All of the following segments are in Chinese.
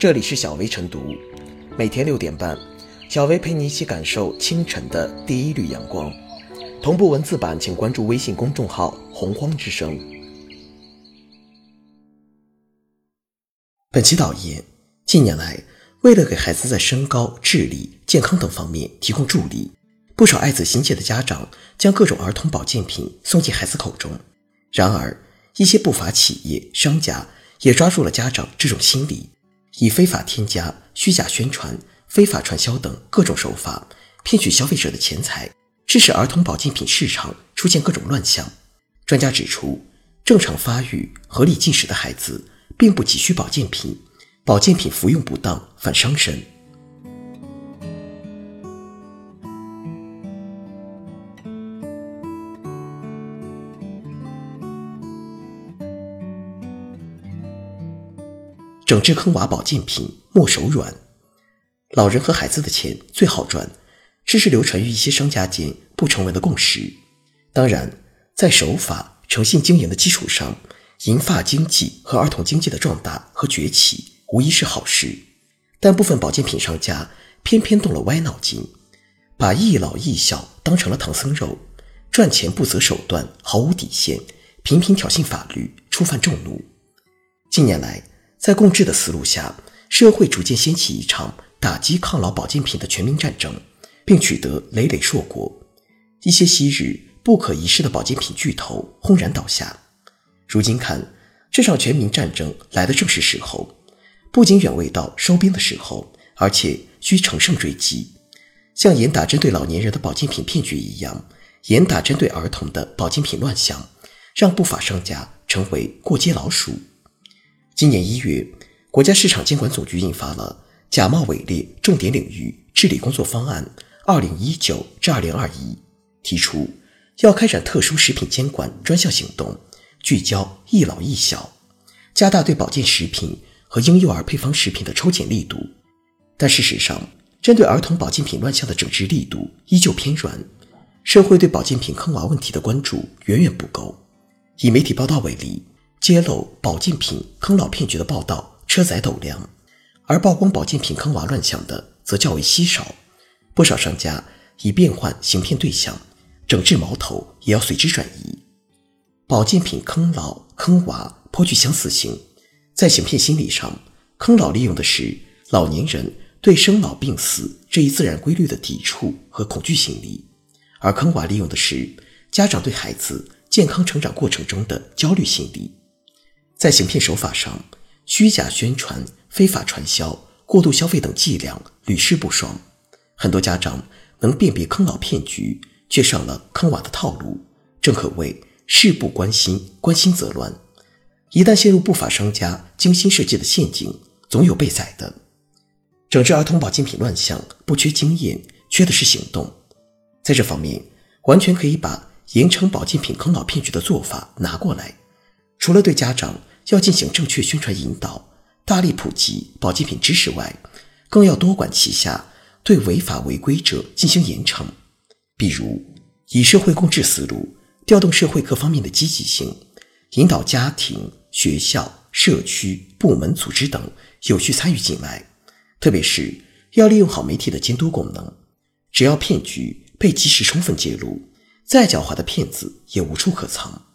这里是小薇晨读，每天六点半，小薇陪你一起感受清晨的第一缕阳光。同步文字版，请关注微信公众号“洪荒之声”。本期导言：近年来，为了给孩子在身高、智力、健康等方面提供助力，不少爱子心切的家长将各种儿童保健品送进孩子口中。然而，一些不法企业、商家也抓住了家长这种心理。以非法添加、虚假宣传、非法传销等各种手法骗取消费者的钱财，致使儿童保健品市场出现各种乱象。专家指出，正常发育、合理进食的孩子并不急需保健品，保健品服用不当反伤身。整治坑娃保健品莫手软，老人和孩子的钱最好赚，这是流传于一些商家间不成文的共识。当然，在守法、诚信经营的基础上，银发经济和儿童经济的壮大和崛起无疑是好事。但部分保健品商家偏偏动了歪脑筋，把一老一小当成了唐僧肉，赚钱不择手段，毫无底线，频频挑衅法律，触犯众怒。近年来，在共治的思路下，社会逐渐掀起一场打击抗老保健品的全民战争，并取得累累硕果。一些昔日不可一世的保健品巨头轰然倒下。如今看，这场全民战争来的正是时候，不仅远未到收兵的时候，而且需乘胜追击，像严打针对老年人的保健品骗局一样，严打针对儿童的保健品乱象，让不法商家成为过街老鼠。今年一月，国家市场监管总局印发了《假冒伪劣重点领域治理工作方案（二零一九至二零二一）》，提出要开展特殊食品监管专项行动，聚焦一老一小，加大对保健食品和婴幼儿配方食品的抽检力度。但事实上，针对儿童保健品乱象的整治力度依旧偏软，社会对保健品坑娃问题的关注远远不够。以媒体报道为例。揭露保健品坑老骗局的报道车载斗量，而曝光保健品坑娃乱象的则较为稀少。不少商家已变换行骗对象，整治矛头也要随之转移。保健品坑老坑娃颇具相似性，在行骗心理上，坑老利用的是老年人对生老病死这一自然规律的抵触和恐惧心理，而坑娃利用的是家长对孩子健康成长过程中的焦虑心理。在行骗手法上，虚假宣传、非法传销、过度消费等伎俩屡试不爽。很多家长能辨别坑老骗局，却上了坑娃的套路，正可谓事不关心，关心则乱。一旦陷入不法商家精心设计的陷阱，总有被宰的。整治儿童保健品乱象不缺经验，缺的是行动。在这方面，完全可以把严惩保健品坑老骗局的做法拿过来，除了对家长。要进行正确宣传引导，大力普及保健品知识外，更要多管齐下，对违法违规者进行严惩。比如，以社会共治思路，调动社会各方面的积极性，引导家庭、学校、社区、部门、组织等有序参与进来。特别是要利用好媒体的监督功能，只要骗局被及时充分揭露，再狡猾的骗子也无处可藏。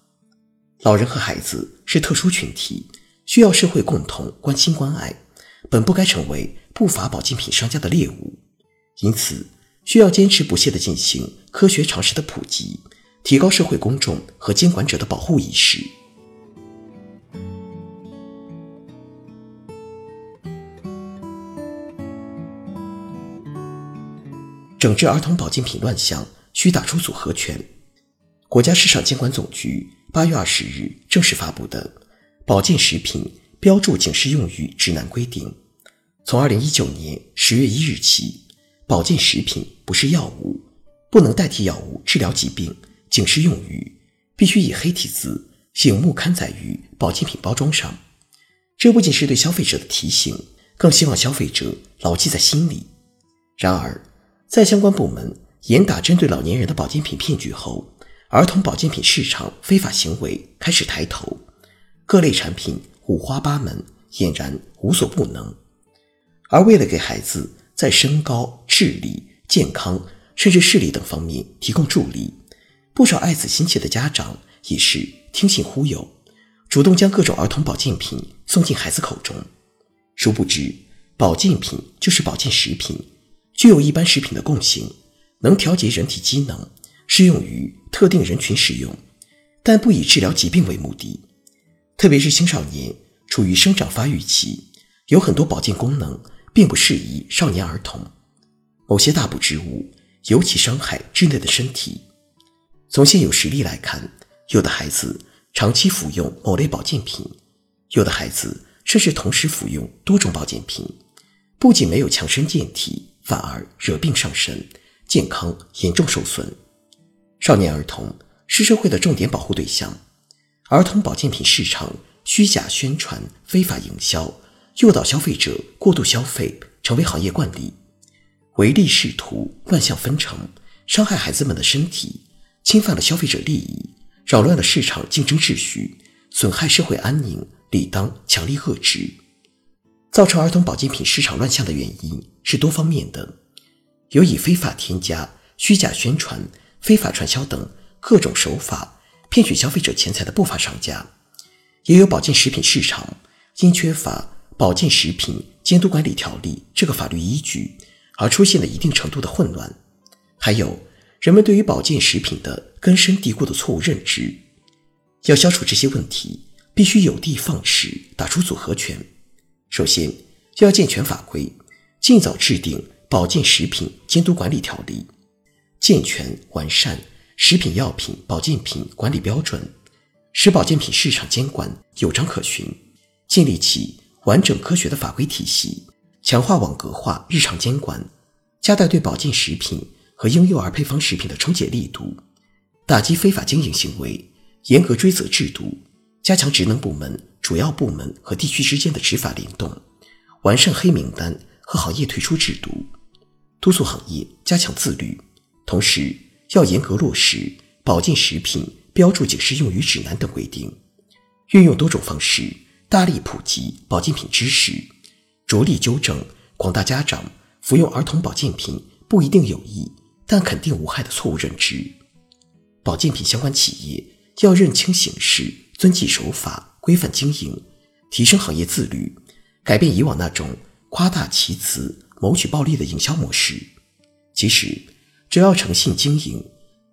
老人和孩子是特殊群体，需要社会共同关心关爱，本不该成为不法保健品商家的猎物。因此，需要坚持不懈地进行科学常识的普及，提高社会公众和监管者的保护意识。整治儿童保健品乱象，需打出组合拳。国家市场监管总局。八月二十日正式发布的《保健食品标注警示用语指南》规定，从二零一九年十月一日起，保健食品不是药物，不能代替药物治疗疾病。警示用语必须以黑体字醒目刊载于保健品包装上。这不仅是对消费者的提醒，更希望消费者牢记在心里。然而，在相关部门严打针对老年人的保健品骗局后，儿童保健品市场非法行为开始抬头，各类产品五花八门，俨然无所不能。而为了给孩子在身高、智力、健康甚至视力等方面提供助力，不少爱子心切的家长也是听信忽悠，主动将各种儿童保健品送进孩子口中。殊不知，保健品就是保健食品，具有一般食品的共性，能调节人体机能，适用于特定人群使用，但不以治疗疾病为目的。特别是青少年处于生长发育期，有很多保健功能并不适宜少年儿童。某些大补之物尤其伤害稚嫩的身体。从现有实例来看，有的孩子长期服用某类保健品，有的孩子甚至同时服用多种保健品，不仅没有强身健体，反而惹病上身，健康严重受损。少年儿童是社会的重点保护对象。儿童保健品市场虚假宣传、非法营销，诱导消费者过度消费，成为行业惯例。唯利是图、乱象纷呈，伤害孩子们的身体，侵犯了消费者利益，扰乱了市场竞争秩序，损害社会安宁，理当强力遏制。造成儿童保健品市场乱象的原因是多方面的，有以非法添加、虚假宣传、非法传销等各种手法。骗取消费者钱财的不法商家，也有保健食品市场因缺乏《保健食品监督管理条例》这个法律依据而出现了一定程度的混乱，还有人们对于保健食品的根深蒂固的错误认知。要消除这些问题，必须有的放矢，打出组合拳。首先，要健全法规，尽早制定《保健食品监督管理条例》，健全完善。食品药品、保健品管理标准，使保健品市场监管有章可循，建立起完整科学的法规体系，强化网格化日常监管，加大对保健食品和婴幼儿配方食品的抽检力度，打击非法经营行为，严格追责制度，加强职能部门、主要部门和地区之间的执法联动，完善黑名单和行业退出制度，督促行业加强自律，同时。要严格落实保健食品标注警示用语指南等规定，运用多种方式大力普及保健品知识，着力纠正广大家长服用儿童保健品不一定有益，但肯定无害的错误认知。保健品相关企业要认清形势，遵纪守法，规范经营，提升行业自律，改变以往那种夸大其词、谋取暴利的营销模式。其实。只要诚信经营，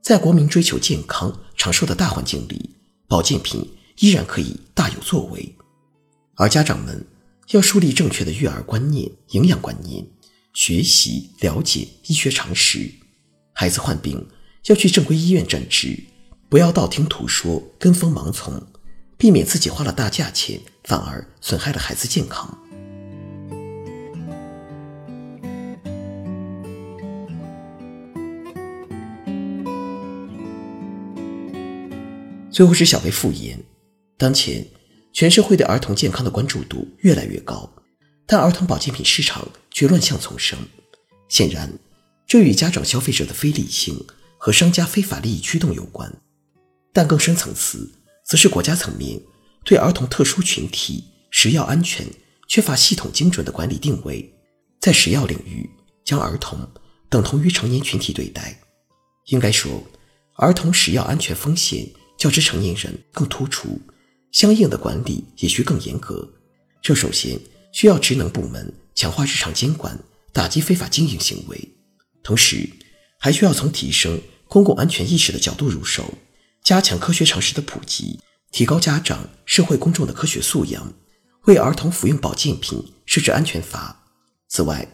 在国民追求健康长寿的大环境里，保健品依然可以大有作为。而家长们要树立正确的育儿观念、营养观念，学习了解医学常识。孩子患病要去正规医院诊治，不要道听途说、跟风盲从，避免自己花了大价钱，反而损害了孩子健康。最后是小薇复言：当前全社会对儿童健康的关注度越来越高，但儿童保健品市场却乱象丛生。显然，这与家长消费者的非理性和商家非法利益驱动有关。但更深层次，则是国家层面对儿童特殊群体食药安全缺乏系统精准的管理定位，在食药领域将儿童等同于成年群体对待。应该说，儿童食药安全风险。较之成年人更突出，相应的管理也需更严格。这首先需要职能部门强化日常监管，打击非法经营行为，同时还需要从提升公共安全意识的角度入手，加强科学常识的普及，提高家长、社会公众的科学素养，为儿童服用保健品设置安全阀。此外，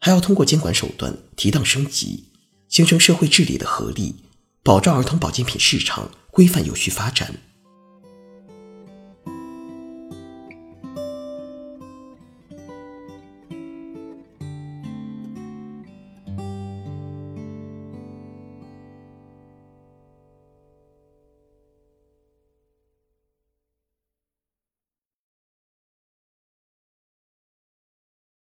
还要通过监管手段提档升级，形成社会治理的合力，保障儿童保健品市场。规范有序发展。